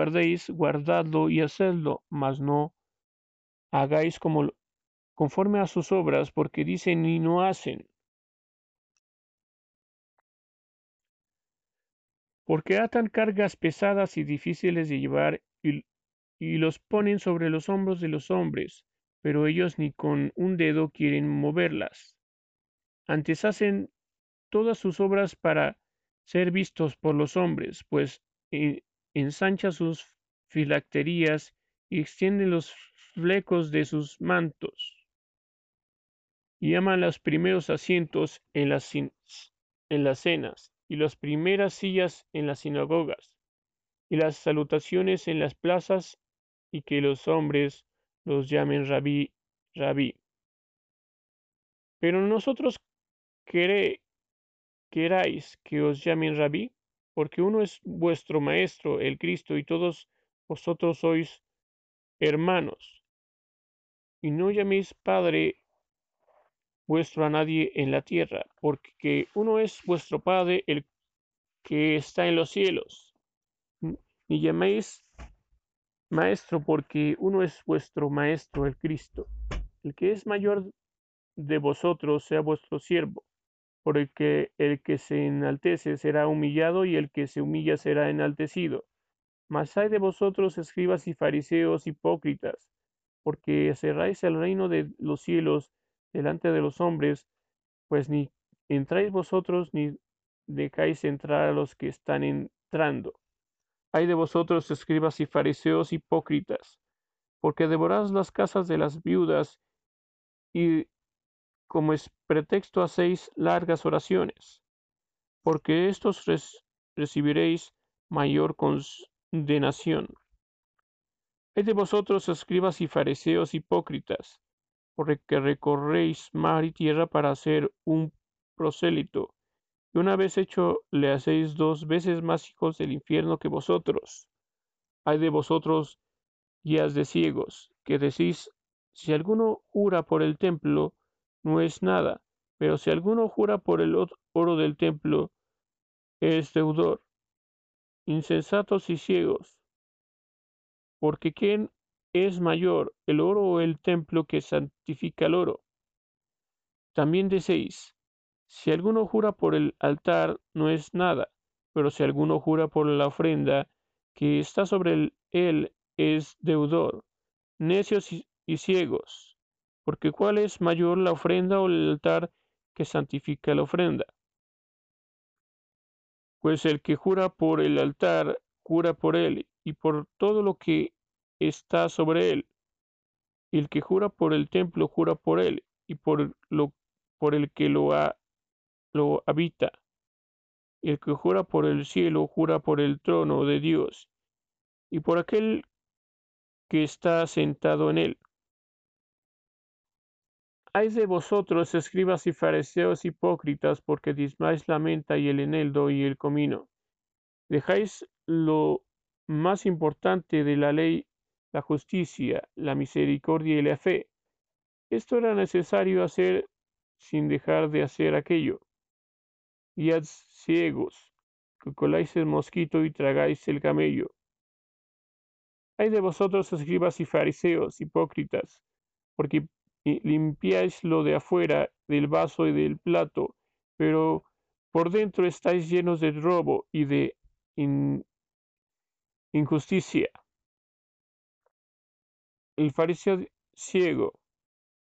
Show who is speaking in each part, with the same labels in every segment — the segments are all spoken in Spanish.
Speaker 1: guardéis, guardadlo y hacedlo, mas no hagáis como conforme a sus obras, porque dicen y no hacen. Porque atan cargas pesadas y difíciles de llevar y, los ponen sobre los hombros de los hombres, pero ellos ni con un dedo quieren moverlas. Antes hacen todas sus obras para ser vistos por los hombres, pues eh, ensancha sus filacterías y extiende los flecos de sus mantos. Y aman los primeros asientos en las, en las cenas, y las primeras sillas en las sinagogas, y las salutaciones en las plazas, y que los hombres los llamen rabí, rabí. Pero nosotros queréis que os llamen rabí, porque uno es vuestro Maestro, el Cristo, y todos vosotros sois hermanos. Y no llaméis Padre vuestro a nadie en la tierra, porque uno es vuestro Padre, el que está en los cielos. Ni llaméis Maestro, porque uno es vuestro Maestro, el Cristo. El que es mayor de vosotros sea vuestro siervo porque el que se enaltece será humillado y el que se humilla será enaltecido. Mas hay de vosotros, escribas y fariseos hipócritas, porque cerráis el reino de los cielos delante de los hombres, pues ni entráis vosotros ni dejáis entrar a los que están entrando. Hay de vosotros, escribas y fariseos hipócritas, porque devoráis las casas de las viudas y como es pretexto hacéis largas oraciones, porque estos recibiréis mayor condenación. Hay de vosotros, escribas y fariseos hipócritas, porque recorréis mar y tierra para hacer un prosélito, y una vez hecho le hacéis dos veces más hijos del infierno que vosotros. Hay de vosotros, guías de ciegos, que decís, si alguno jura por el templo, no es nada, pero si alguno jura por el oro del templo, es deudor. Insensatos y ciegos, porque ¿quién es mayor, el oro o el templo que santifica el oro? También decéis, si alguno jura por el altar, no es nada, pero si alguno jura por la ofrenda que está sobre él, es deudor. Necios y ciegos. Porque ¿cuál es mayor la ofrenda o el altar que santifica la ofrenda? Pues el que jura por el altar, jura por él y por todo lo que está sobre él. El que jura por el templo, jura por él y por, lo, por el que lo, ha, lo habita. El que jura por el cielo, jura por el trono de Dios y por aquel que está sentado en él. Hay de vosotros, escribas y fariseos hipócritas, porque dismáis la menta y el eneldo y el comino. Dejáis lo más importante de la ley, la justicia, la misericordia y la fe. Esto era necesario hacer sin dejar de hacer aquello. Guiad ciegos, que coláis el mosquito y tragáis el camello. Hay de vosotros, escribas y fariseos hipócritas, porque limpiáis lo de afuera del vaso y del plato, pero por dentro estáis llenos de robo y de injusticia. El fariseo ciego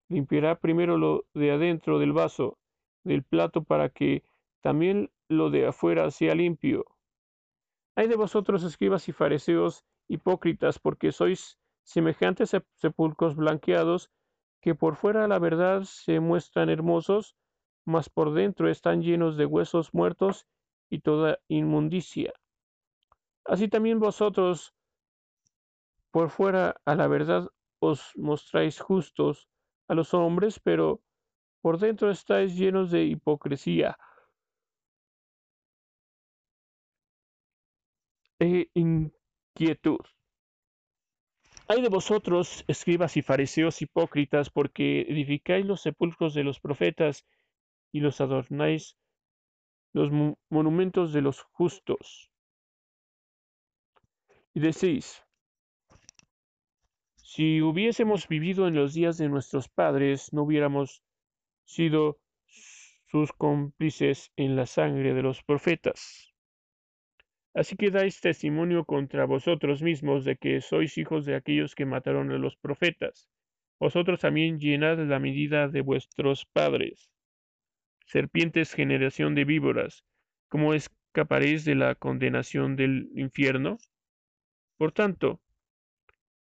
Speaker 1: limpiará primero lo de adentro del vaso, del plato, para que también lo de afuera sea limpio. Hay de vosotros, escribas y fariseos hipócritas, porque sois semejantes a sepulcros blanqueados, que por fuera la verdad se muestran hermosos, mas por dentro están llenos de huesos muertos y toda inmundicia. Así también vosotros por fuera a la verdad os mostráis justos a los hombres, pero por dentro estáis llenos de hipocresía e inquietud. Hay de vosotros, escribas y fariseos hipócritas, porque edificáis los sepulcros de los profetas y los adornáis los monumentos de los justos. Y decís, si hubiésemos vivido en los días de nuestros padres, no hubiéramos sido sus cómplices en la sangre de los profetas. Así que dais testimonio contra vosotros mismos de que sois hijos de aquellos que mataron a los profetas. Vosotros también llenad la medida de vuestros padres. Serpientes, generación de víboras, ¿cómo escaparéis de la condenación del infierno? Por tanto,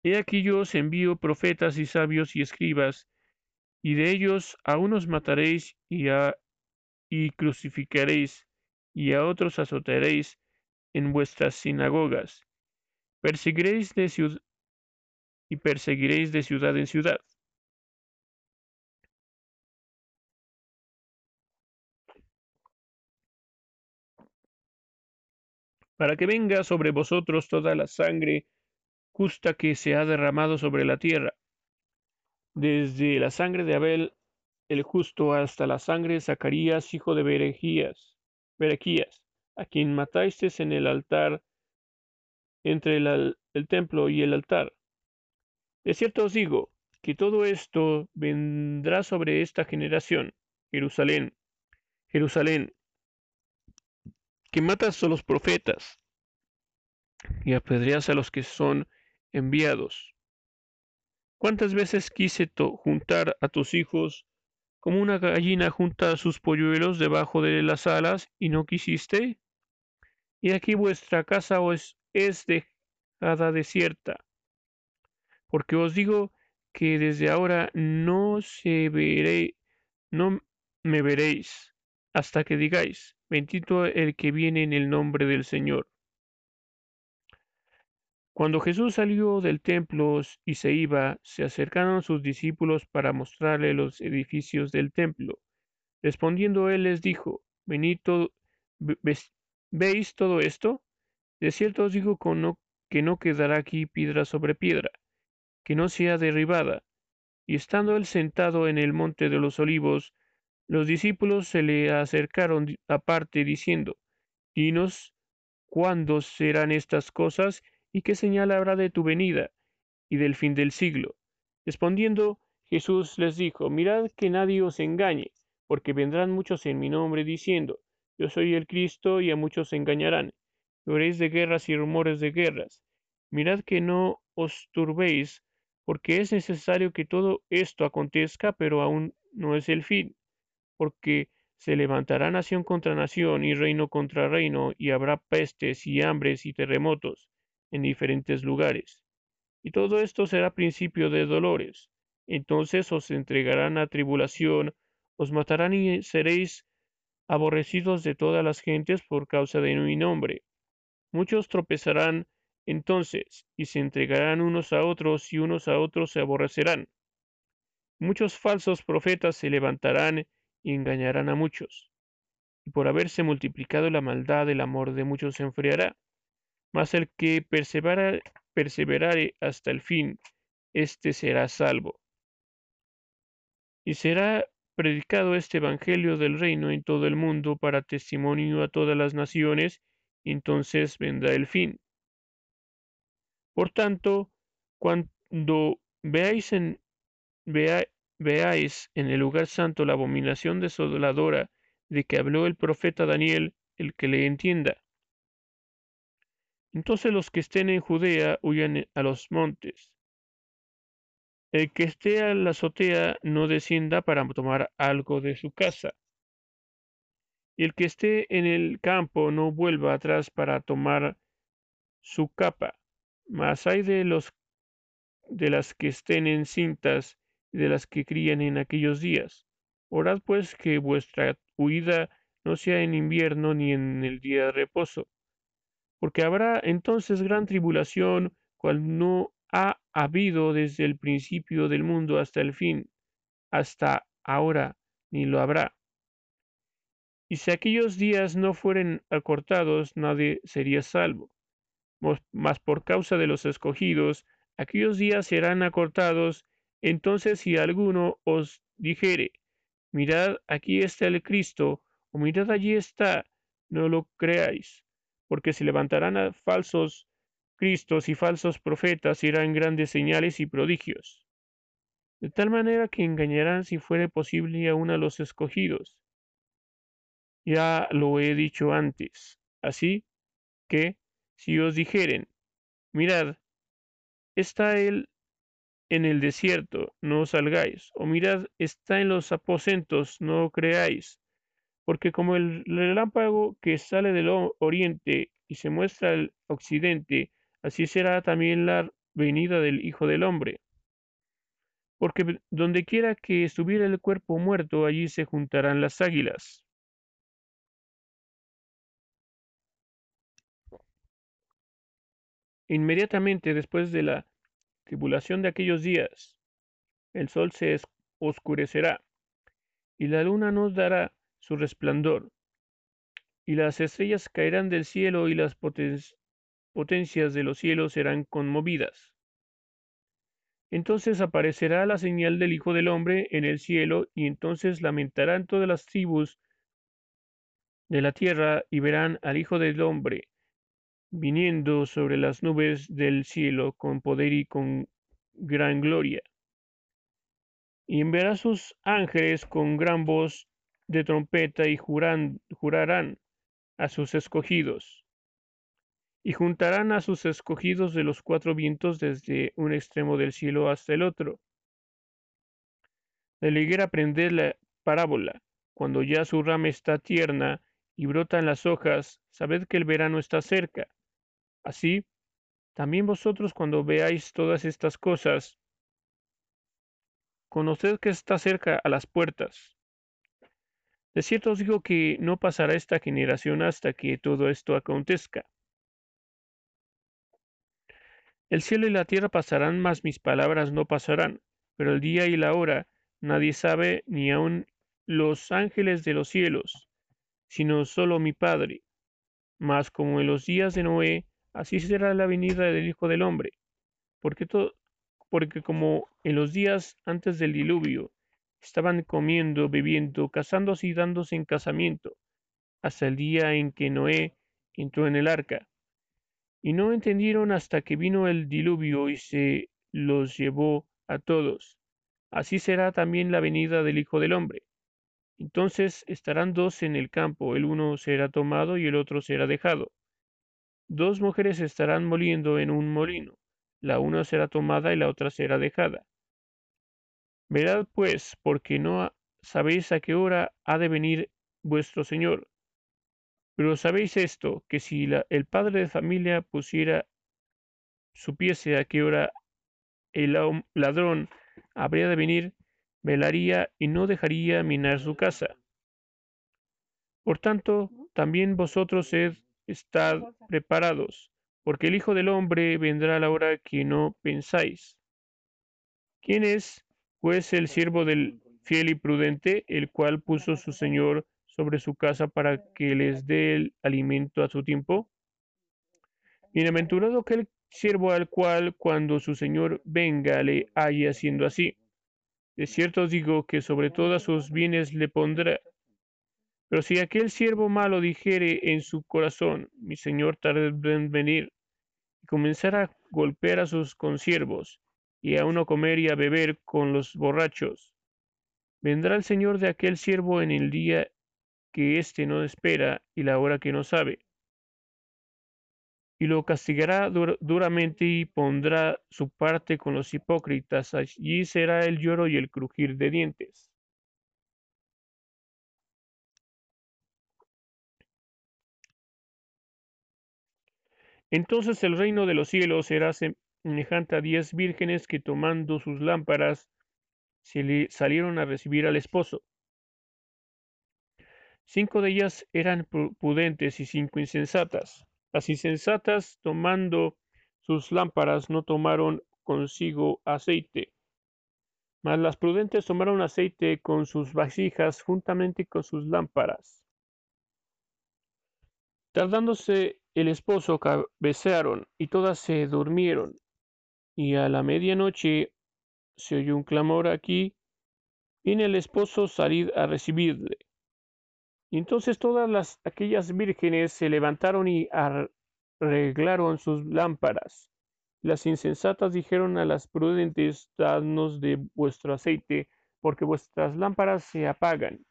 Speaker 1: he aquí yo os envío profetas y sabios y escribas, y de ellos a unos mataréis y, a, y crucificaréis, y a otros azotaréis en vuestras sinagogas. Perseguiréis de ciudad y perseguiréis de ciudad en ciudad. Para que venga sobre vosotros toda la sangre justa que se ha derramado sobre la tierra, desde la sangre de Abel el justo hasta la sangre de Zacarías, hijo de Berejías, Berequías, a quien matasteis en el altar, entre el, el templo y el altar. De cierto os digo, que todo esto vendrá sobre esta generación, Jerusalén, Jerusalén, que matas a los profetas y apedreas a los que son enviados. ¿Cuántas veces quise juntar a tus hijos como una gallina junta a sus polluelos debajo de las alas y no quisiste? Y aquí vuestra casa os es dejada desierta. Porque os digo que desde ahora no se veré, no me veréis, hasta que digáis, bendito el que viene en el nombre del Señor. Cuando Jesús salió del templo y se iba, se acercaron sus discípulos para mostrarle los edificios del templo. Respondiendo él les dijo, Venid ¿veis todo esto? De cierto os digo que no quedará aquí piedra sobre piedra, que no sea derribada. Y estando él sentado en el monte de los olivos, los discípulos se le acercaron aparte diciendo, Dinos, ¿cuándo serán estas cosas? ¿Y qué señal habrá de tu venida y del fin del siglo? Respondiendo, Jesús les dijo, Mirad que nadie os engañe, porque vendrán muchos en mi nombre diciendo, Yo soy el Cristo, y a muchos engañarán. Oréis de guerras y rumores de guerras. Mirad que no os turbéis, porque es necesario que todo esto acontezca, pero aún no es el fin, porque se levantará nación contra nación y reino contra reino, y habrá pestes y hambres y terremotos en diferentes lugares. Y todo esto será principio de dolores. Entonces os entregarán a tribulación, os matarán y seréis aborrecidos de todas las gentes por causa de mi nombre. Muchos tropezarán entonces y se entregarán unos a otros y unos a otros se aborrecerán. Muchos falsos profetas se levantarán y engañarán a muchos. Y por haberse multiplicado la maldad, el amor de muchos se enfriará mas el que perseverare hasta el fin, éste será salvo. Y será predicado este Evangelio del reino en todo el mundo para testimonio a todas las naciones, entonces vendrá el fin. Por tanto, cuando veáis en, veáis en el lugar santo la abominación desoladora de que habló el profeta Daniel, el que le entienda, entonces los que estén en Judea huyan a los montes. El que esté a la azotea no descienda para tomar algo de su casa. Y el que esté en el campo no vuelva atrás para tomar su capa. Mas hay de los de las que estén encintas y de las que crían en aquellos días. Orad pues que vuestra huida no sea en invierno ni en el día de reposo porque habrá entonces gran tribulación, cual no ha habido desde el principio del mundo hasta el fin, hasta ahora, ni lo habrá. Y si aquellos días no fueren acortados, nadie sería salvo. Mas por causa de los escogidos, aquellos días serán acortados, entonces si alguno os dijere, mirad, aquí está el Cristo, o mirad, allí está, no lo creáis porque se levantarán falsos Cristos y falsos profetas irán grandes señales y prodigios, de tal manera que engañarán si fuere posible aún a los escogidos. Ya lo he dicho antes, así que si os dijeren, mirad, está él en el desierto, no salgáis, o mirad, está en los aposentos, no creáis, porque como el relámpago que sale del oriente y se muestra al occidente, así será también la venida del Hijo del Hombre. Porque donde quiera que estuviera el cuerpo muerto, allí se juntarán las águilas. Inmediatamente después de la tribulación de aquellos días, el sol se oscurecerá, y la luna nos dará su resplandor, y las estrellas caerán del cielo y las potencias de los cielos serán conmovidas. Entonces aparecerá la señal del Hijo del Hombre en el cielo, y entonces lamentarán todas las tribus de la tierra y verán al Hijo del Hombre viniendo sobre las nubes del cielo con poder y con gran gloria. Y enviará sus ángeles con gran voz de trompeta y jurarán a sus escogidos y juntarán a sus escogidos de los cuatro vientos desde un extremo del cielo hasta el otro. De la higuera la parábola. Cuando ya su rama está tierna y brotan las hojas, sabed que el verano está cerca. Así, también vosotros cuando veáis todas estas cosas, conoced que está cerca a las puertas. De cierto os digo que no pasará esta generación hasta que todo esto acontezca. El cielo y la tierra pasarán, mas mis palabras no pasarán. Pero el día y la hora nadie sabe, ni aun los ángeles de los cielos, sino solo mi Padre. Mas como en los días de Noé, así será la venida del Hijo del Hombre. Porque, porque como en los días antes del diluvio, estaban comiendo, bebiendo, casándose y dándose en casamiento, hasta el día en que Noé entró en el arca y no entendieron hasta que vino el diluvio y se los llevó a todos. Así será también la venida del Hijo del Hombre. Entonces estarán dos en el campo, el uno será tomado y el otro será dejado. Dos mujeres estarán moliendo en un molino, la una será tomada y la otra será dejada. Verad pues, porque no sabéis a qué hora ha de venir vuestro Señor. Pero sabéis esto, que si el padre de familia pusiera, supiese a qué hora el ladrón habría de venir, velaría y no dejaría minar su casa. Por tanto, también vosotros sed, estad preparados, porque el Hijo del Hombre vendrá a la hora que no pensáis. ¿Quién es, pues, el siervo del fiel y prudente, el cual puso su Señor sobre su casa para que les dé el alimento a su tiempo? Bienaventurado aquel siervo al cual cuando su señor venga le haya haciendo así. De cierto os digo que sobre todos sus bienes le pondrá. Pero si aquel siervo malo dijere en su corazón, mi señor tarde en venir, y comenzara a golpear a sus consiervos, y a uno comer y a beber con los borrachos, vendrá el señor de aquel siervo en el día que éste no espera y la hora que no sabe. Y lo castigará duramente y pondrá su parte con los hipócritas. Allí será el lloro y el crujir de dientes. Entonces el reino de los cielos será semejante a diez vírgenes que tomando sus lámparas se le salieron a recibir al esposo. Cinco de ellas eran prudentes y cinco insensatas. Las insensatas, tomando sus lámparas, no tomaron consigo aceite, mas las prudentes tomaron aceite con sus vasijas juntamente con sus lámparas. Tardándose el esposo, cabecearon y todas se durmieron. Y a la medianoche se oyó un clamor aquí, viene el esposo, salid a recibirle. Entonces todas las, aquellas vírgenes se levantaron y reglaron sus lámparas. Las insensatas dijeron a las prudentes, dadnos de vuestro aceite, porque vuestras lámparas se apagan.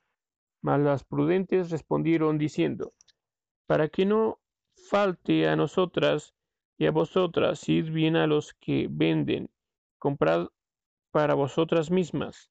Speaker 1: Mas las prudentes respondieron diciendo, para que no falte a nosotras y a vosotras, id bien a los que venden, comprad para vosotras mismas.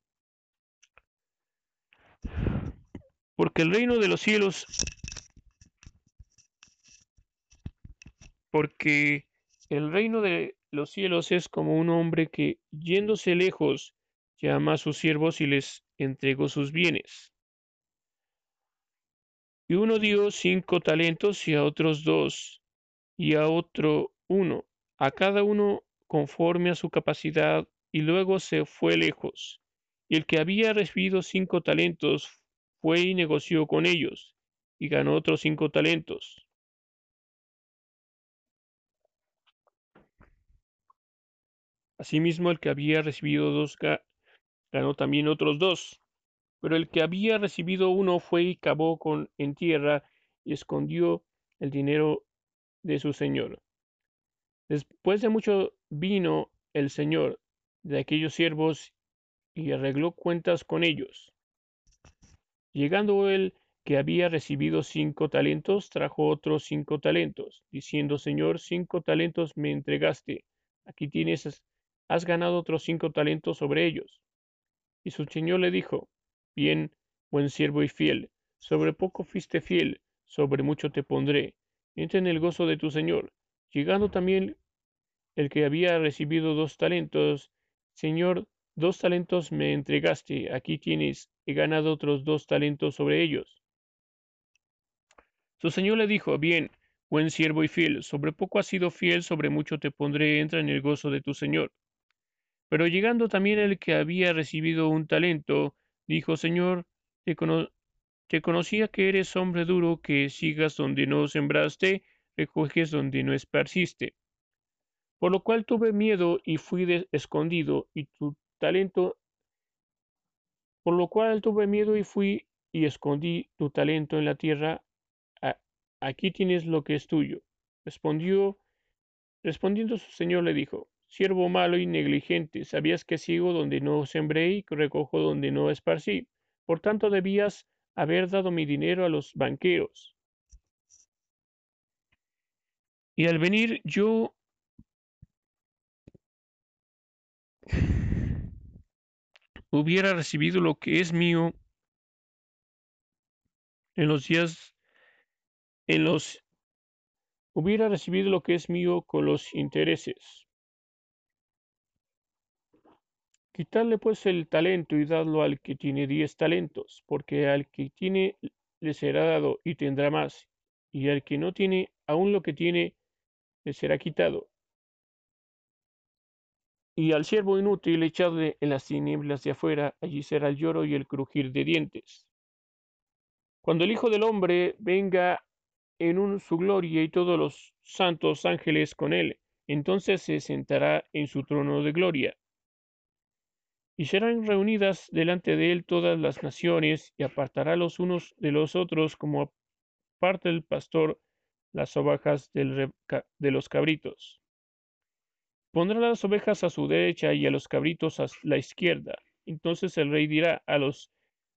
Speaker 1: Porque el reino de los cielos, porque el reino de los cielos es como un hombre que, yéndose lejos, llama a sus siervos y les entregó sus bienes. Y uno dio cinco talentos y a otros dos, y a otro uno, a cada uno conforme a su capacidad, y luego se fue lejos. Y el que había recibido cinco talentos fue y negoció con ellos, y ganó otros cinco talentos. Asimismo, el que había recibido dos ganó también otros dos. Pero el que había recibido uno fue y cavó con, en tierra y escondió el dinero de su señor. Después de mucho vino el señor de aquellos siervos y arregló cuentas con ellos. Llegando él que había recibido cinco talentos, trajo otros cinco talentos, diciendo, Señor, cinco talentos me entregaste, aquí tienes, has ganado otros cinco talentos sobre ellos. Y su señor le dijo, Bien, buen siervo y fiel, sobre poco fuiste fiel, sobre mucho te pondré, entra en el gozo de tu señor. Llegando también el que había recibido dos talentos, Señor, Dos talentos me entregaste, aquí tienes, he ganado otros dos talentos sobre ellos. Su señor le dijo, bien, buen siervo y fiel, sobre poco has sido fiel, sobre mucho te pondré, entra en el gozo de tu señor. Pero llegando también el que había recibido un talento, dijo, Señor, te, conocía que eres hombre duro, que sigas donde no sembraste, recoges donde no esparciste. Por lo cual tuve miedo y fui escondido, y tu talento, por lo cual tuve miedo y fui y escondí tu talento en la tierra. Aquí tienes lo que es tuyo. Respondió, respondiendo su señor le dijo, siervo malo y negligente, sabías que sigo donde no sembré y recojo donde no esparcí. Por tanto debías haber dado mi dinero a los banqueros. Y al venir yo hubiera recibido lo que es mío en los días, en los, hubiera recibido lo que es mío con los intereses. Quitarle pues el talento y dadlo al que tiene diez talentos, porque al que tiene le será dado y tendrá más, y al que no tiene, aún lo que tiene, le será quitado y al siervo inútil echadle en las tinieblas de afuera, allí será el lloro y el crujir de dientes. Cuando el Hijo del Hombre venga en un, su gloria y todos los santos ángeles con él, entonces se sentará en su trono de gloria. Y serán reunidas delante de él todas las naciones, y apartará los unos de los otros como parte el pastor las ovejas de los cabritos. Pondrá las ovejas a su derecha y a los cabritos a la izquierda. Entonces el rey dirá a los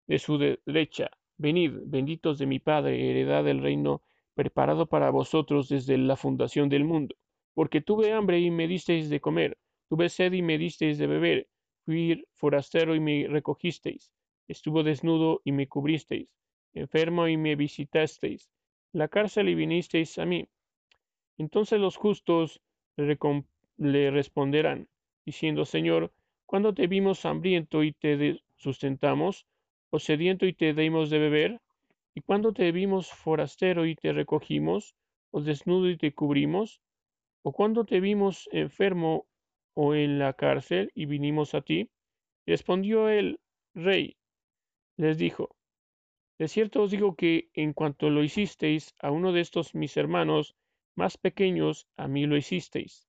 Speaker 1: de su derecha, Venid, benditos de mi Padre, heredad del reino preparado para vosotros desde la fundación del mundo. Porque tuve hambre y me disteis de comer, tuve sed y me disteis de beber, fui forastero y me recogisteis, estuvo desnudo y me cubristeis, enfermo y me visitasteis, la cárcel y vinisteis a mí. Entonces los justos le responderán, diciendo, Señor, ¿cuándo te vimos hambriento y te sustentamos, o sediento y te dimos de beber? ¿Y cuándo te vimos forastero y te recogimos, o desnudo y te cubrimos? ¿O cuándo te vimos enfermo o en la cárcel y vinimos a ti? Respondió el rey, les dijo, de cierto os digo que en cuanto lo hicisteis a uno de estos mis hermanos más pequeños, a mí lo hicisteis.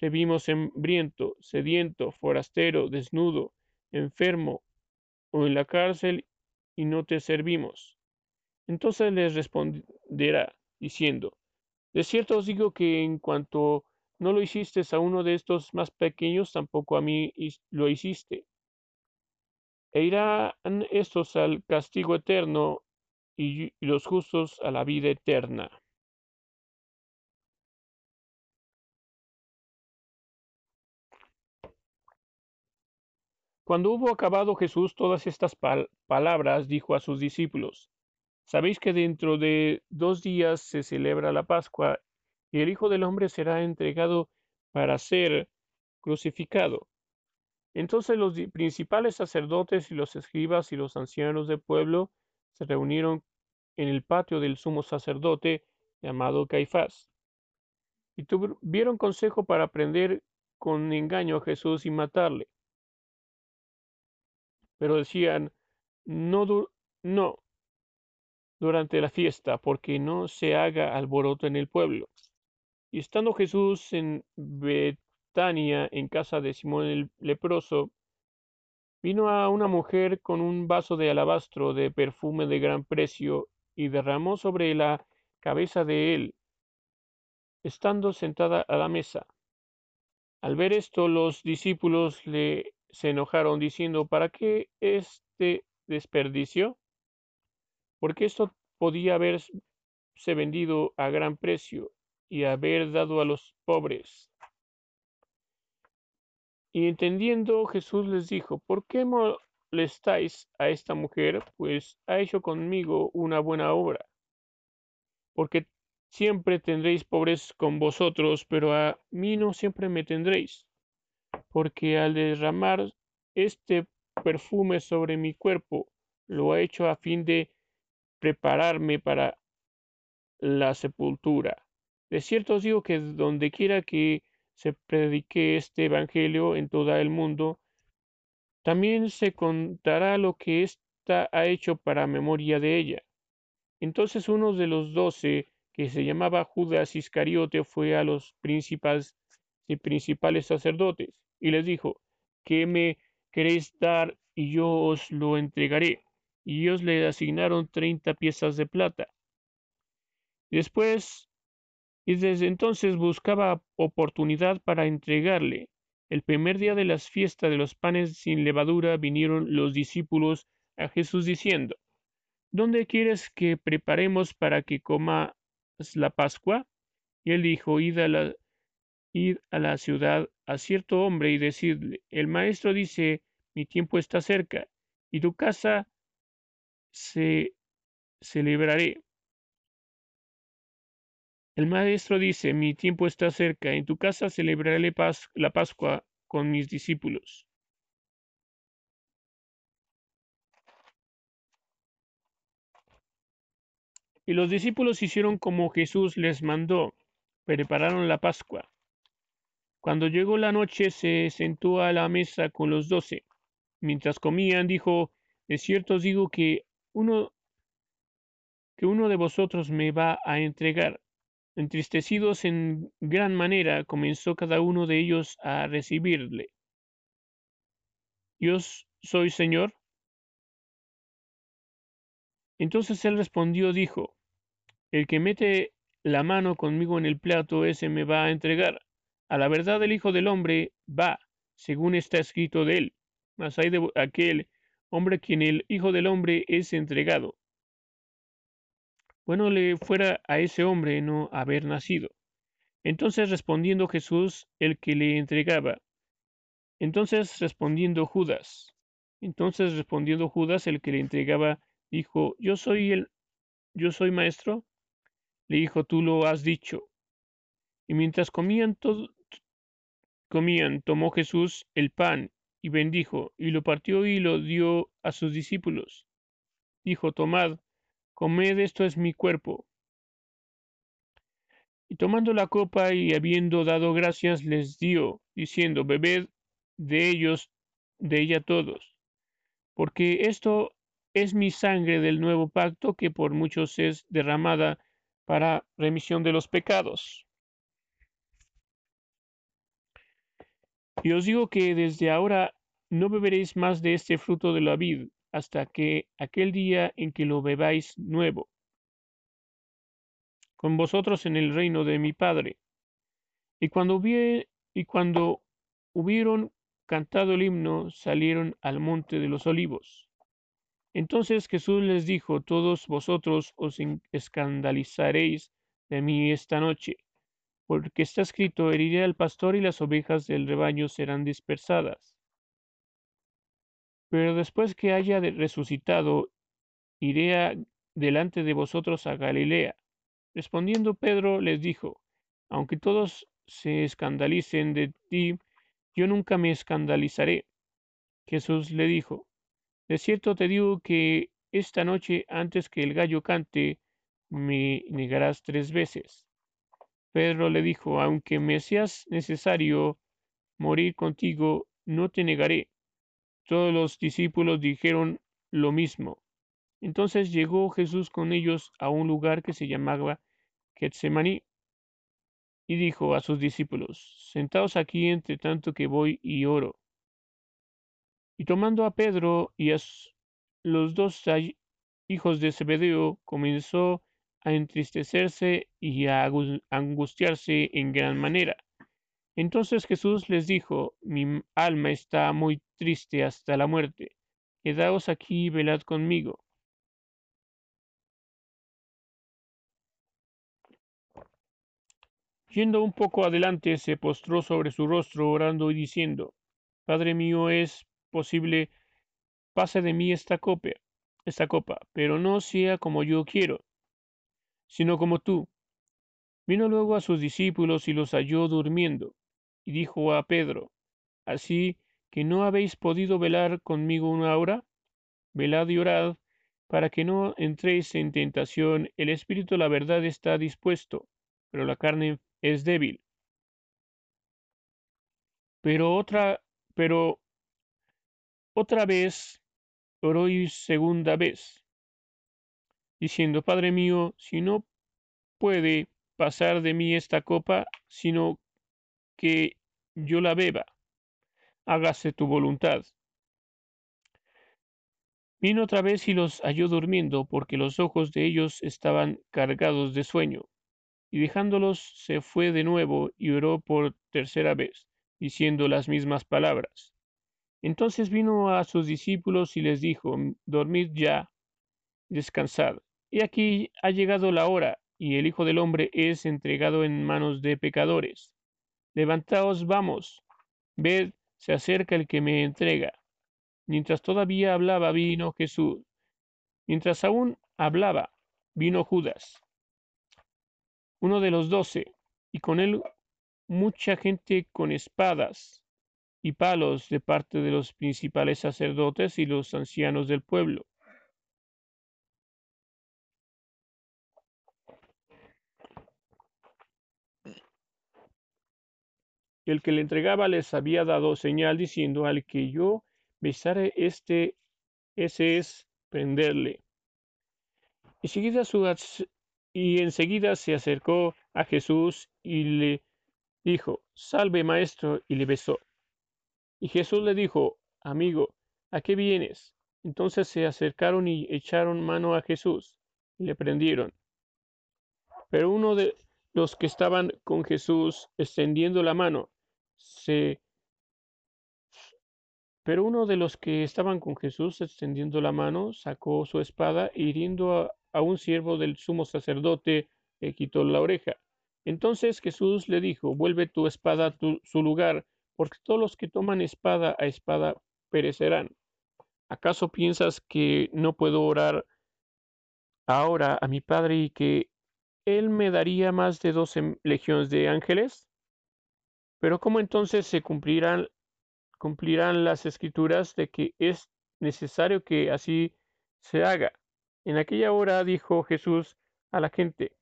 Speaker 1: te vimos hambriento, sediento, forastero, desnudo, enfermo o en la cárcel y no te servimos? Entonces les responderá, diciendo, De cierto os digo que en cuanto no lo hiciste a uno de estos más pequeños, tampoco a mí lo hiciste. E irán estos al castigo eterno y los justos a la vida eterna. Cuando hubo acabado Jesús todas estas palabras, dijo a sus discípulos, Sabéis que dentro de dos días se celebra la Pascua y el Hijo del Hombre será entregado para ser crucificado. Entonces los principales sacerdotes y los escribas y los ancianos del pueblo se reunieron en el patio del sumo sacerdote llamado Caifás, y tuvieron consejo para prender con engaño a Jesús y matarle. Pero decían, no, no durante la fiesta, porque no se haga alboroto en el pueblo. Y estando Jesús en Betania, en casa de Simón el leproso, vino a una mujer con un vaso de alabastro de perfume de gran precio y derramó sobre la cabeza de él, estando sentada a la mesa. Al ver esto, los discípulos le se enojaron diciendo, ¿para qué este desperdicio? Porque esto podía haberse vendido a gran precio y haber dado a los pobres. Y entendiendo Jesús les dijo, ¿por qué molestáis a esta mujer? Pues ha hecho conmigo una buena obra. Porque siempre tendréis pobres con vosotros, pero a mí no siempre me tendréis. Porque al derramar este perfume sobre mi cuerpo, lo ha hecho a fin de prepararme para la sepultura. De cierto os digo que donde quiera que se predique este Evangelio en todo el mundo, también se contará lo que ésta ha hecho para memoria de ella. Entonces uno de los doce, que se llamaba Judas Iscariote, fue a los principales y principales sacerdotes y les dijo, ¿qué me queréis dar y yo os lo entregaré? Y ellos le asignaron treinta piezas de plata. Después y desde entonces buscaba oportunidad para entregarle. El primer día de las fiestas de los panes sin levadura vinieron los discípulos a Jesús diciendo, ¿Dónde quieres que preparemos para que comas la Pascua? Y él dijo, id a la, id a la ciudad a cierto hombre y decidle, el maestro dice, mi tiempo está cerca, y tu casa se celebraré. El maestro dice, mi tiempo está cerca, en tu casa celebraré la Pascua con mis discípulos. Y los discípulos hicieron como Jesús les mandó, prepararon la Pascua. Cuando llegó la noche se sentó a la mesa con los doce. Mientras comían, dijo, de cierto os digo que uno, que uno de vosotros me va a entregar. Entristecidos en gran manera, comenzó cada uno de ellos a recibirle. ¿Dios soy Señor? Entonces él respondió, dijo, El que mete la mano conmigo en el plato, ese me va a entregar. A la verdad el Hijo del Hombre va, según está escrito de él. Mas hay de aquel hombre quien el Hijo del Hombre es entregado. Bueno le fuera a ese hombre no haber nacido. Entonces respondiendo Jesús, el que le entregaba, Entonces respondiendo Judas, entonces respondiendo Judas, el que le entregaba, dijo, yo soy el, yo soy maestro. Le dijo, tú lo has dicho. Y mientras comían todo, comían, tomó Jesús el pan y bendijo, y lo partió y lo dio a sus discípulos. Dijo, tomad, comed, esto es mi cuerpo. Y tomando la copa y habiendo dado gracias, les dio, diciendo, bebed de ellos, de ella todos, porque esto es mi sangre del nuevo pacto que por muchos es derramada para remisión de los pecados. Y os digo que desde ahora no beberéis más de este fruto de la vid hasta que aquel día en que lo bebáis nuevo con vosotros en el reino de mi Padre. Y cuando, y cuando hubieron cantado el himno, salieron al monte de los olivos. Entonces Jesús les dijo, todos vosotros os escandalizaréis de mí esta noche, porque está escrito, heriré al pastor y las ovejas del rebaño serán dispersadas. Pero después que haya resucitado, iré delante de vosotros a Galilea. Respondiendo Pedro les dijo, aunque todos se escandalicen de ti, yo nunca me escandalizaré. Jesús le dijo, de cierto te digo que esta noche antes que el gallo cante, me negarás tres veces. Pedro le dijo, aunque me seas necesario morir contigo, no te negaré. Todos los discípulos dijeron lo mismo. Entonces llegó Jesús con ellos a un lugar que se llamaba Getsemaní y dijo a sus discípulos, Sentaos aquí entre tanto que voy y oro. Y tomando a Pedro y a los dos hijos de Zebedeo, comenzó a entristecerse y a angustiarse en gran manera. Entonces Jesús les dijo, Mi alma está muy triste hasta la muerte. Quedaos aquí y velad conmigo. Yendo un poco adelante, se postró sobre su rostro, orando y diciendo, Padre mío, es posible, pase de mí esta copa, esta copa, pero no sea como yo quiero, sino como tú. Vino luego a sus discípulos y los halló durmiendo, y dijo a Pedro, Así que no habéis podido velar conmigo una hora, velad y orad, para que no entréis en tentación, el espíritu la verdad está dispuesto, pero la carne es débil. Pero otra, pero otra vez oró y segunda vez, diciendo, Padre mío, si no puede pasar de mí esta copa, sino que yo la beba, hágase tu voluntad. Vino otra vez y los halló durmiendo, porque los ojos de ellos estaban cargados de sueño. Y dejándolos se fue de nuevo y oró por tercera vez, diciendo las mismas palabras. Entonces vino a sus discípulos y les dijo, Dormid ya, descansad. Y aquí ha llegado la hora, y el Hijo del Hombre es entregado en manos de pecadores. Levantaos, vamos, ved, se acerca el que me entrega. Mientras todavía hablaba, vino Jesús. Mientras aún hablaba, vino Judas, uno de los doce, y con él mucha gente con espadas y palos de parte de los principales sacerdotes y los ancianos del pueblo. El que le entregaba les había dado señal diciendo al que yo besare este, ese es prenderle. Y, seguida enseguida se acercó a Jesús y le dijo, salve maestro, y le besó. Y Jesús le dijo, amigo, ¿a qué vienes? Entonces se acercaron y echaron mano a Jesús y le prendieron. Pero uno de los que estaban con Jesús extendiendo la mano, se... Pero uno de los que estaban con Jesús extendiendo la mano, sacó su espada e hiriendo a, un siervo del sumo sacerdote, le quitó la oreja. Entonces Jesús le dijo, vuelve tu espada a su lugar, porque todos los que toman espada a espada perecerán. ¿Acaso piensas que no puedo orar ahora a mi Padre y que Él me daría más de doce legiones de ángeles? Pero ¿cómo entonces se cumplirán, cumplirán las escrituras de que es necesario que así se haga? En aquella hora dijo Jesús a la gente,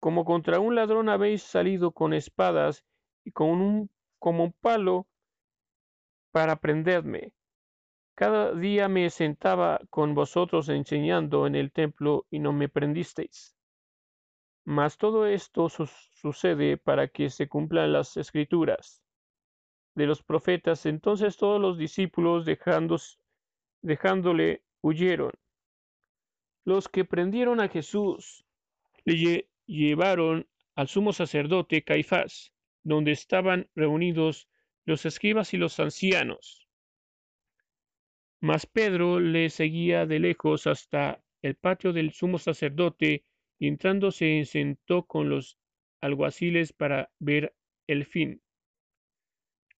Speaker 1: como contra un ladrón habéis salido con espadas y con un como un palo para prenderme. Cada día me sentaba con vosotros enseñando en el templo y no me prendisteis. Mas todo esto sucede para que se cumplan las escrituras de los profetas. Entonces todos los discípulos dejándole huyeron. Los que prendieron a Jesús le llevaron al sumo sacerdote Caifás, donde estaban reunidos los escribas y los ancianos. Mas Pedro le seguía de lejos hasta el patio del sumo sacerdote y entrando se sentó con los alguaciles para ver el fin.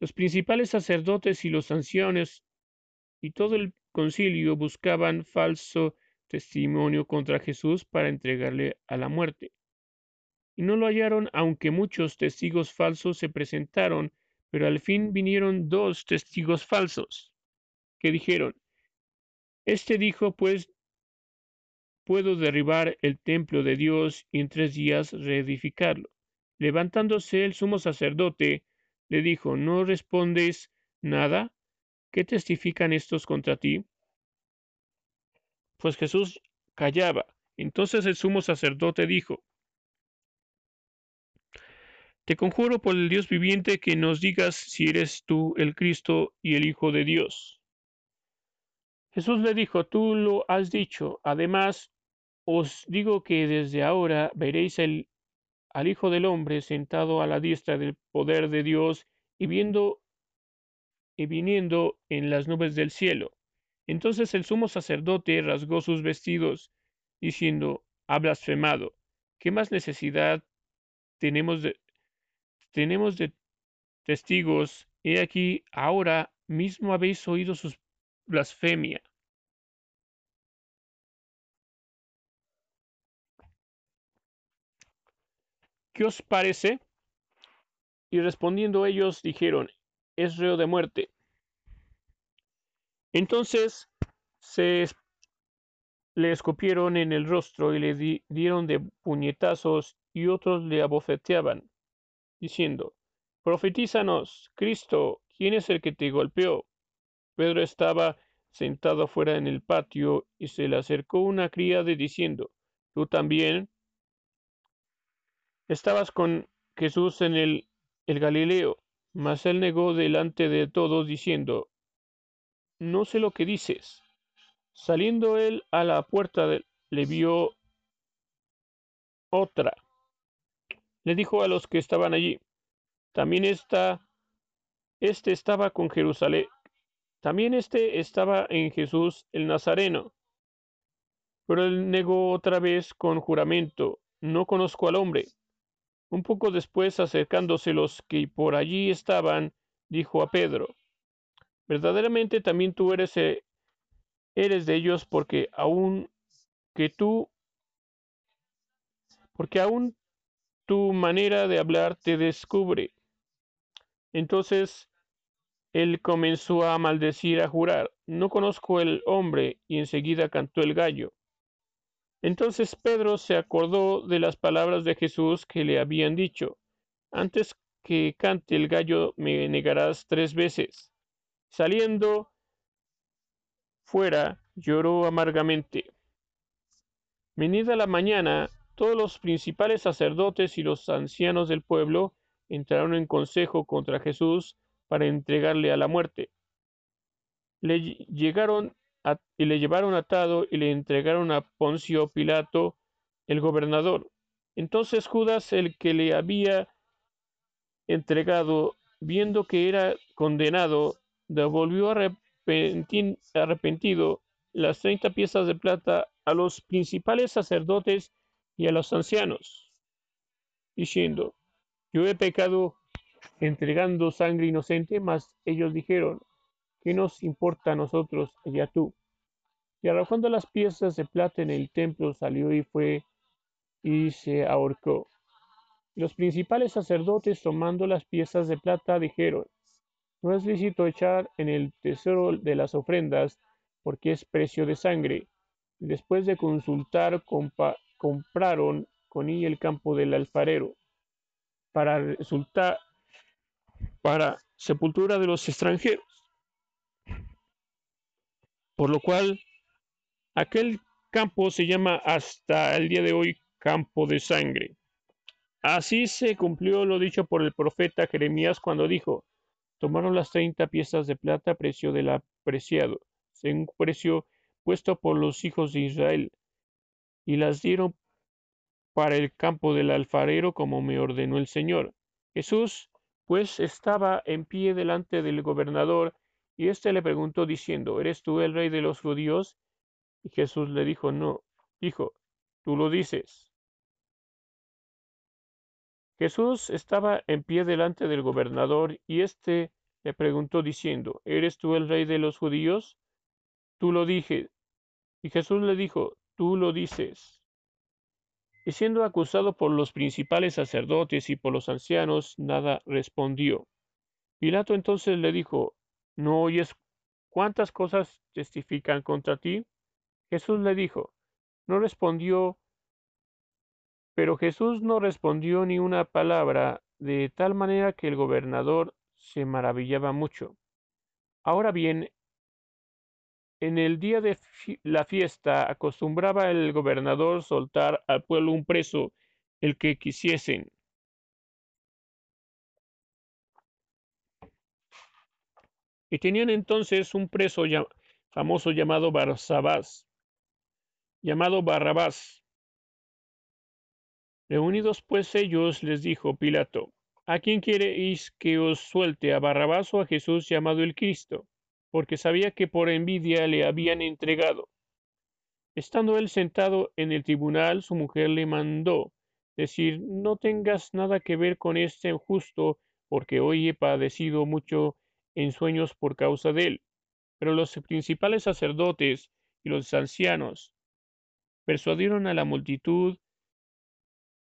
Speaker 1: Los principales sacerdotes y los ancianos y todo el concilio buscaban falso testimonio contra Jesús para entregarle a la muerte. Y no lo hallaron, aunque muchos testigos falsos se presentaron, pero al fin vinieron dos testigos falsos, que dijeron, Este dijo, pues, puedo derribar el templo de Dios y en tres días reedificarlo. Levantándose el sumo sacerdote, le dijo, ¿no respondes nada? ¿Qué testifican estos contra ti? Pues Jesús callaba. Entonces el sumo sacerdote dijo, Te conjuro por el Dios viviente que nos digas si eres tú el Cristo y el Hijo de Dios. Jesús le dijo, Tú lo has dicho. Además, os digo que desde ahora veréis al Hijo del Hombre sentado a la diestra del poder de Dios y viendo y viniendo en las nubes del cielo. Entonces el sumo sacerdote rasgó sus vestidos, diciendo, ha blasfemado. ¿Qué más necesidad tenemos de, tenemos de testigos? He aquí, ahora mismo habéis oído su blasfemia. ¿Qué os parece? Y respondiendo ellos dijeron, es reo de muerte. Entonces se le escupieron en el rostro y le dieron de puñetazos y otros le abofeteaban, diciendo, Profetízanos, Cristo, ¿quién es el que te golpeó? Pedro estaba sentado fuera en el patio y se le acercó una criada diciendo, ¿tú también estabas con Jesús en el, el Galileo? Mas él negó delante de todos diciendo, no sé lo que dices. Saliendo él a la puerta, le vio otra. Le dijo a los que estaban allí, también está, este estaba con Jerusalén, también este estaba en Jesús el Nazareno. Pero él negó otra vez con juramento, no conozco al hombre. Un poco después, acercándose los que por allí estaban, dijo a Pedro, verdaderamente también tú eres, eh, eres de ellos porque aún que tú, porque aún tu manera de hablar te descubre. Entonces él comenzó a maldecir, a jurar, no conozco el hombre, y enseguida cantó el gallo. Entonces Pedro se acordó de las palabras de Jesús que le habían dicho, antes que cante el gallo me negarás tres veces. Saliendo fuera, lloró amargamente. Venida la mañana, todos los principales sacerdotes y los ancianos del pueblo entraron en consejo contra Jesús para entregarle a la muerte. Le llegaron y le llevaron atado y le entregaron a Poncio Pilato, el gobernador. Entonces Judas, el que le había entregado, viendo que era condenado, devolvió arrepentido las treinta piezas de plata a los principales sacerdotes y a los ancianos, diciendo, yo he pecado entregando sangre inocente, mas ellos dijeron, ¿qué nos importa a nosotros, ella tú? Y arrojando las piezas de plata en el templo, salió y fue y se ahorcó. los principales sacerdotes, tomando las piezas de plata, dijeron, no es lícito echar en el tesoro de las ofrendas, porque es precio de sangre. después de consultar, compraron con ella el campo del alfarero, para resultar, para sepultura de los extranjeros. Por lo cual, aquel campo se llama hasta el día de hoy campo de sangre. Así se cumplió lo dicho por el profeta Jeremías cuando dijo, tomaron las treinta piezas de plata, precio del apreciado, según precio puesto por los hijos de Israel, y las dieron para el campo del alfarero como me ordenó el Señor. Jesús, pues, estaba en pie delante del gobernador, y éste le preguntó diciendo, ¿Eres tú el rey de los judíos? Y Jesús le dijo, no, hijo, tú lo dices. Jesús estaba en pie delante del gobernador y éste le preguntó diciendo, ¿Eres tú el rey de los judíos? Tú lo dije. Y Jesús le dijo, tú lo dices. Y siendo acusado por los principales sacerdotes y por los ancianos, nada respondió. Pilato entonces le dijo, ¿no oyes cuántas cosas testifican contra ti? Jesús le dijo, no respondió pero Jesús no respondió ni una palabra, de tal manera que el gobernador se maravillaba mucho. Ahora bien, en el día de la fiesta acostumbraba el gobernador soltar al pueblo un preso, el que quisiesen. Y tenían entonces un preso famoso llamado Barsabás, llamado Barrabás. Reunidos pues ellos, les dijo Pilato, ¿A quién queréis que os suelte, a Barrabás o a Jesús llamado el Cristo? Porque sabía que por envidia le habían entregado. Estando él sentado en el tribunal, su mujer le mandó decir, no tengas nada que ver con este justo, porque hoy he padecido mucho en sueños por causa de él. Pero los principales sacerdotes y los ancianos persuadieron a la multitud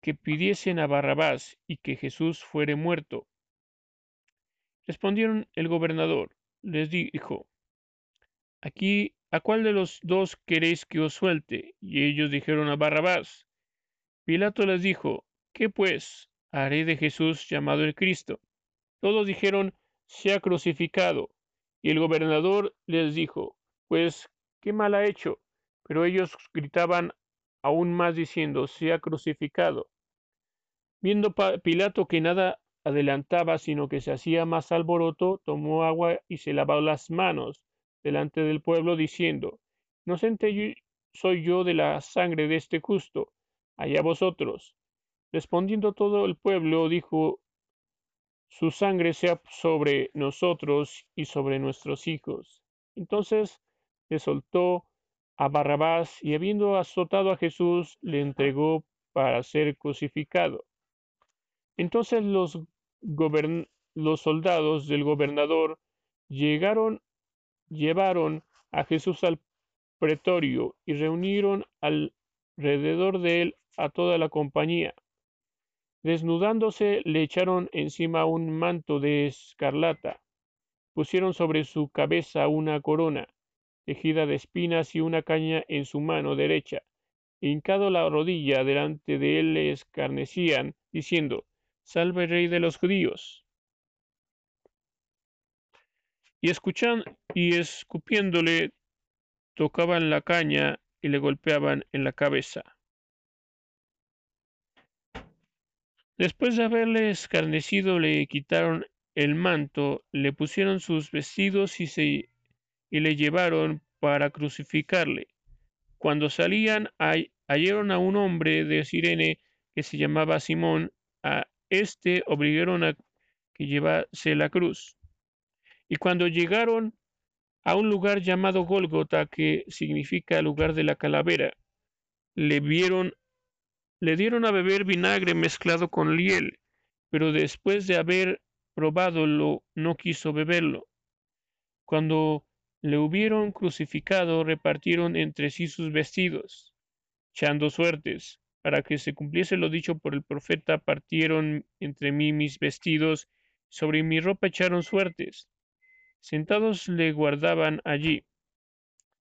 Speaker 1: que pidiesen a Barrabás y que Jesús fuere muerto. Respondieron el gobernador, les dijo, Aquí, ¿a cuál de los dos queréis que os suelte? Y ellos dijeron a Barrabás. Pilato les dijo, ¿qué pues haré de Jesús llamado el Cristo? Todos dijeron, sea crucificado. Y el gobernador les dijo, pues, ¿qué mal ha hecho? Pero ellos gritaban aún más diciendo, sea crucificado. Viendo Pilato que nada adelantaba, sino que se hacía más alboroto, tomó agua y se lavó las manos delante del pueblo, diciendo, Inocente soy yo de la sangre de este justo, allá vosotros. Respondiendo todo el pueblo, dijo, Su sangre sea sobre nosotros y sobre nuestros hijos. Entonces le soltó a Barrabás y habiendo azotado a Jesús, le entregó para ser crucificado. Entonces los, los soldados del gobernador llegaron, llevaron a Jesús al pretorio y reunieron alrededor de él a toda la compañía. Desnudándose, le echaron encima un manto de escarlata, pusieron sobre su cabeza una corona, tejida de espinas y una caña en su mano derecha. Hincado la rodilla delante de él le escarnecían, diciendo, Salve Rey de los judíos. Y escuchan y escupiéndole tocaban la caña y le golpeaban en la cabeza. Después de haberle escarnecido, le quitaron el manto, le pusieron sus vestidos y, se, y le llevaron para crucificarle. Cuando salían, hallaron a un hombre de Sirene que se llamaba Simón, a este obligaron a que llevase la cruz. Y cuando llegaron a un lugar llamado Gólgota, que significa lugar de la calavera, le vieron, le dieron a beber vinagre mezclado con liel, pero después de haber probádolo, no quiso beberlo. Cuando le hubieron crucificado, repartieron entre sí sus vestidos, echando suertes. Para que se cumpliese lo dicho por el profeta, partieron entre mí mis vestidos, sobre mi ropa echaron suertes. Sentados le guardaban allí.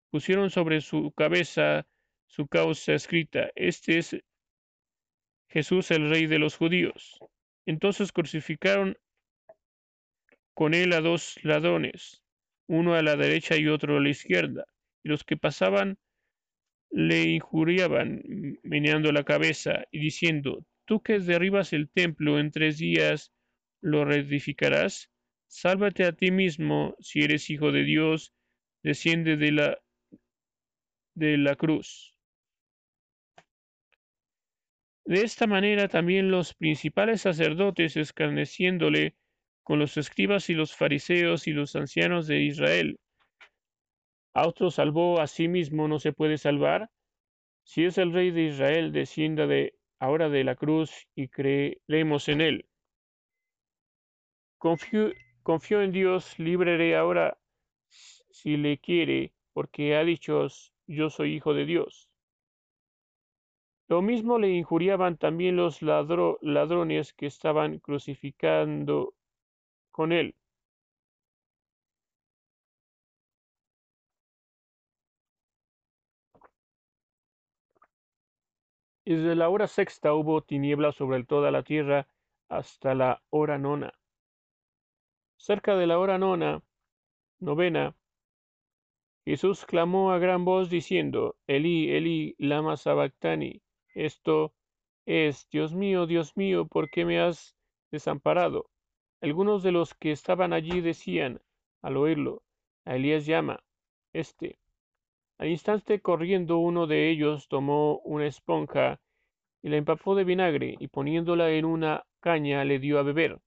Speaker 1: Pusieron sobre su cabeza su causa escrita. Este es Jesús el rey de los judíos. Entonces crucificaron con él a dos ladrones, uno a la derecha y otro a la izquierda. Y los que pasaban le injuriaban, meneando la cabeza y diciendo, Tú que derribas el templo en tres días, ¿lo reedificarás? Sálvate a ti mismo, si eres hijo de Dios, desciende de la, de la cruz. De esta manera también los principales sacerdotes, escarneciéndole con los escribas y los fariseos y los ancianos de Israel, ¿a otro salvó a sí mismo no se puede salvar? Si es el rey de Israel, descienda de ahora de la cruz y creemos en él. Confío, confío en Dios, libraré ahora si le quiere, porque ha dicho, yo soy hijo de Dios. Lo mismo le injuriaban también los ladrones que estaban crucificando con él. Desde la hora sexta hubo tinieblas sobre toda la tierra hasta la hora nona. Cerca de la hora nona, novena, Jesús clamó a gran voz diciendo, Elí, Elí, lama sabactani. Esto es, Dios mío, Dios mío, ¿por qué me has desamparado? Algunos de los que estaban allí decían, al oírlo, a Elías llama. Este. Al instante corriendo uno de ellos tomó una esponja y la empapó de vinagre y poniéndola en una caña le dio a beber.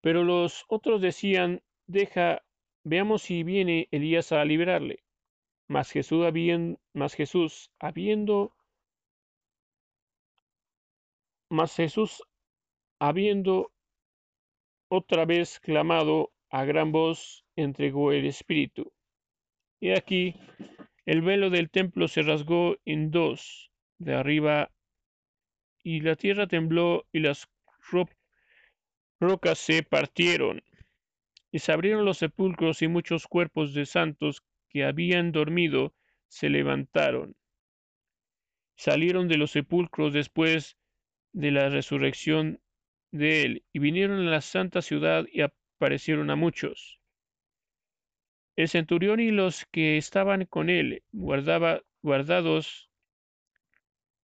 Speaker 1: Pero los otros decían, deja, veamos si viene Elías a liberarle. Mas Jesús, Jesús, habiendo, mas Jesús, habiendo otra vez clamado a gran voz, entregó el Espíritu. Y aquí el velo del templo se rasgó en dos, de arriba, y la tierra tembló y las rocas se partieron, y se abrieron los sepulcros y muchos cuerpos de santos que habían dormido se levantaron. Salieron de los sepulcros después de la resurrección de él, y vinieron a la santa ciudad y aparecieron a muchos. El centurión y los que estaban con él guardaba, guardados,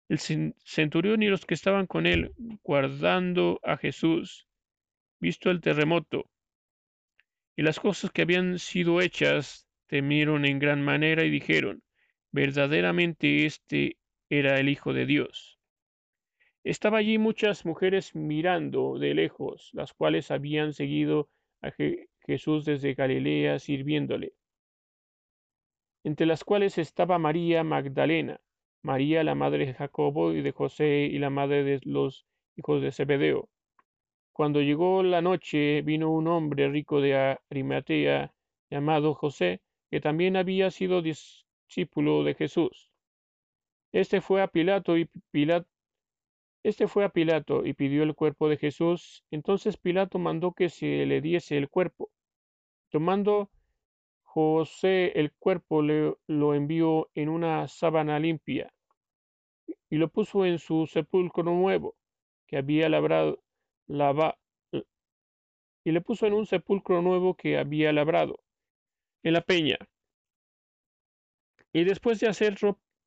Speaker 1: el centurión y los que estaban con él guardando a Jesús, visto el terremoto y las cosas que habían sido hechas, temieron en gran manera y dijeron, verdaderamente este era el Hijo de Dios. Estaba allí muchas mujeres mirando de lejos, las cuales habían seguido a Jesús desde Galilea sirviéndole, entre las cuales estaba María Magdalena, María la madre de Jacobo y de José y la madre de los hijos de Zebedeo. Cuando llegó la noche, vino un hombre rico de Arimatea llamado José, que también había sido discípulo de Jesús. Este fue a Pilato y este fue a Pilato y pidió el cuerpo de Jesús. Entonces Pilato mandó que se le diese el cuerpo. Tomando José el cuerpo, le, lo envió en una sábana limpia y lo puso en su sepulcro nuevo que había labrado, y le puso en un sepulcro nuevo que había labrado en la peña. Y después de hacer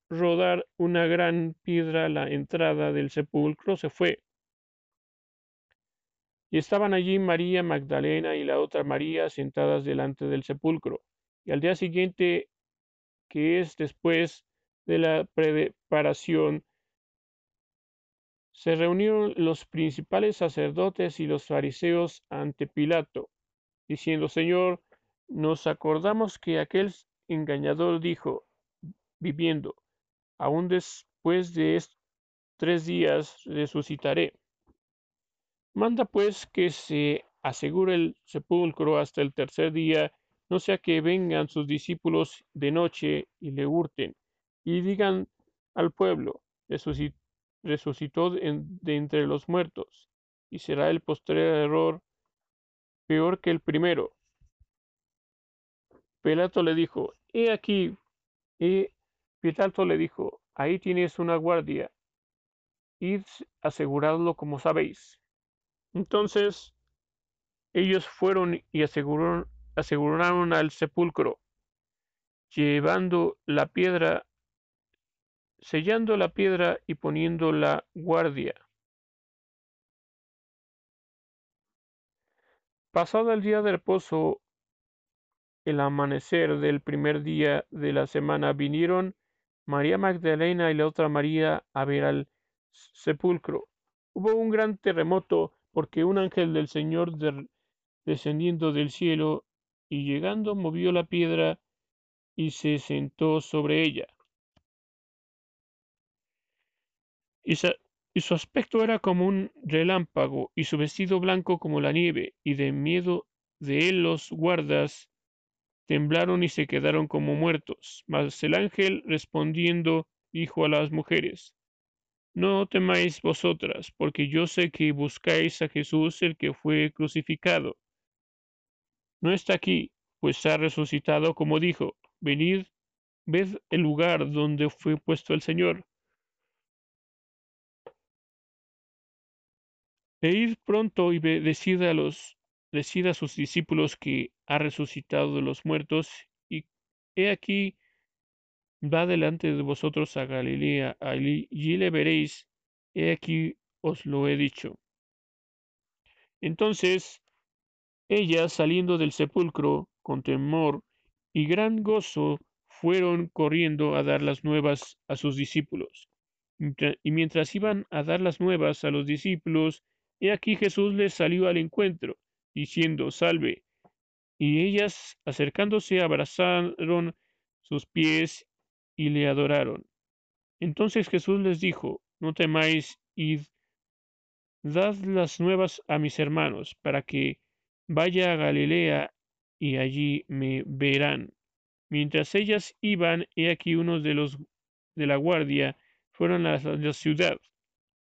Speaker 1: rodar una gran piedra a la entrada del sepulcro, se fue. Y estaban allí María Magdalena y la otra María sentadas delante del sepulcro. Y al día siguiente, que es después de la preparación, se reunieron los principales sacerdotes y los fariseos ante Pilato, diciendo, Señor, nos acordamos que aquel engañador dijo, viviendo, aún después de tres días resucitaré. Manda pues que se asegure el sepulcro hasta el tercer día, no sea que vengan sus discípulos de noche y le hurten, y digan al pueblo, resucitó de entre los muertos, y será el postrer error peor que el primero. Pilato le dijo, he aquí, y Pilato le dijo, ahí tienes una guardia, id aseguradlo como sabéis. Entonces ellos fueron y aseguraron, aseguraron al sepulcro, llevando la piedra, sellando la piedra y poniendo la guardia. Pasado el día de reposo, el amanecer del primer día de la semana vinieron María Magdalena y la otra María a ver al sepulcro. Hubo un gran terremoto porque un ángel del Señor descendiendo del cielo y llegando movió la piedra y se sentó sobre ella. Y, y su aspecto era como un relámpago y su vestido blanco como la nieve, y de miedo de él los guardas temblaron y se quedaron como muertos. Mas el ángel respondiendo dijo a las mujeres, No temáis vosotras, porque yo sé que buscáis a Jesús el que fue crucificado. No está aquí, pues ha resucitado como dijo, venid, ved el lugar donde fue puesto el Señor. E id pronto y decid a los decida a sus discípulos que ha resucitado de los muertos, y he aquí va delante de vosotros a Galilea, allí le veréis, he aquí os lo he dicho. Entonces ellas saliendo del sepulcro con temor y gran gozo fueron corriendo a dar las nuevas a sus discípulos. Y mientras iban a dar las nuevas a los discípulos, he aquí Jesús les salió al encuentro diciendo, Salve. Y ellas, acercándose, abrazaron sus pies y le adoraron. Entonces Jesús les dijo, No temáis, id, dad las nuevas a mis hermanos, para que vaya a Galilea y allí me verán. Mientras ellas iban, he aquí unos de los de la guardia fueron a la ciudad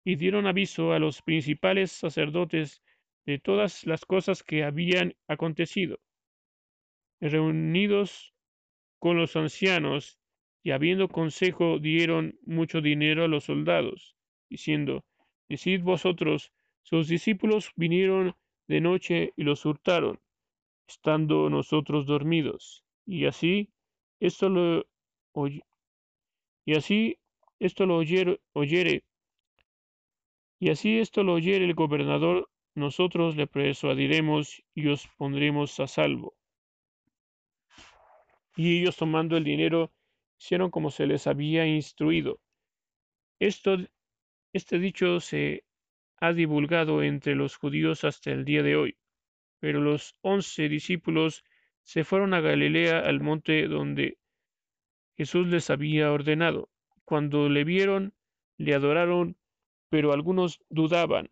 Speaker 1: y dieron aviso a los principales sacerdotes de todas las cosas que habían acontecido. Reunidos con los ancianos y habiendo consejo dieron mucho dinero a los soldados, diciendo, Decid vosotros, sus discípulos vinieron de noche y los hurtaron, estando nosotros dormidos. Y así esto lo y así esto lo oyere, y así esto lo oyere el gobernador nosotros le persuadiremos y os pondremos a salvo. Y ellos tomando el dinero hicieron como se les había instruido. Esto, este dicho se ha divulgado entre los judíos hasta el día de hoy. Pero los once discípulos se fueron a Galilea al monte donde Jesús les había ordenado. Cuando le vieron, le adoraron, pero algunos dudaban.